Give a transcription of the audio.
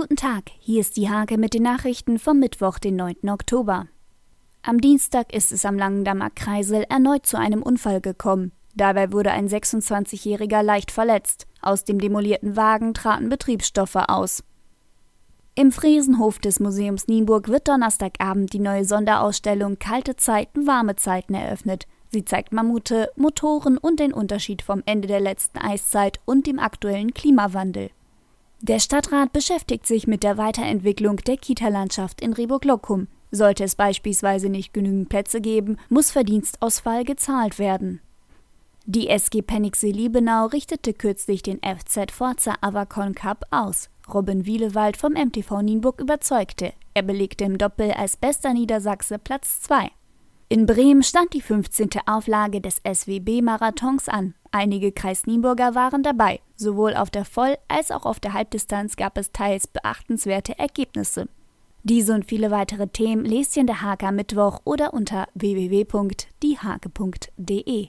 Guten Tag, hier ist die Hake mit den Nachrichten vom Mittwoch, den 9. Oktober. Am Dienstag ist es am Langendammer Kreisel erneut zu einem Unfall gekommen. Dabei wurde ein 26-Jähriger leicht verletzt. Aus dem demolierten Wagen traten Betriebsstoffe aus. Im Friesenhof des Museums Nienburg wird Donnerstagabend die neue Sonderausstellung Kalte Zeiten, warme Zeiten eröffnet. Sie zeigt Mammute, Motoren und den Unterschied vom Ende der letzten Eiszeit und dem aktuellen Klimawandel. Der Stadtrat beschäftigt sich mit der Weiterentwicklung der Kita-Landschaft in Rehburg-Lockum. Sollte es beispielsweise nicht genügend Plätze geben, muss Verdienstausfall gezahlt werden. Die SG Penixee Liebenau richtete kürzlich den FZ Forza Avacon Cup aus. Robin Wielewald vom MTV Nienburg überzeugte. Er belegte im Doppel als bester Niedersachse Platz 2. In Bremen stand die 15. Auflage des SWB-Marathons an. Einige Kreis-Nienburger waren dabei. Sowohl auf der Voll- als auch auf der Halbdistanz gab es teils beachtenswerte Ergebnisse. Diese und viele weitere Themen lest ihr in der Hake am Mittwoch oder unter www.diehake.de.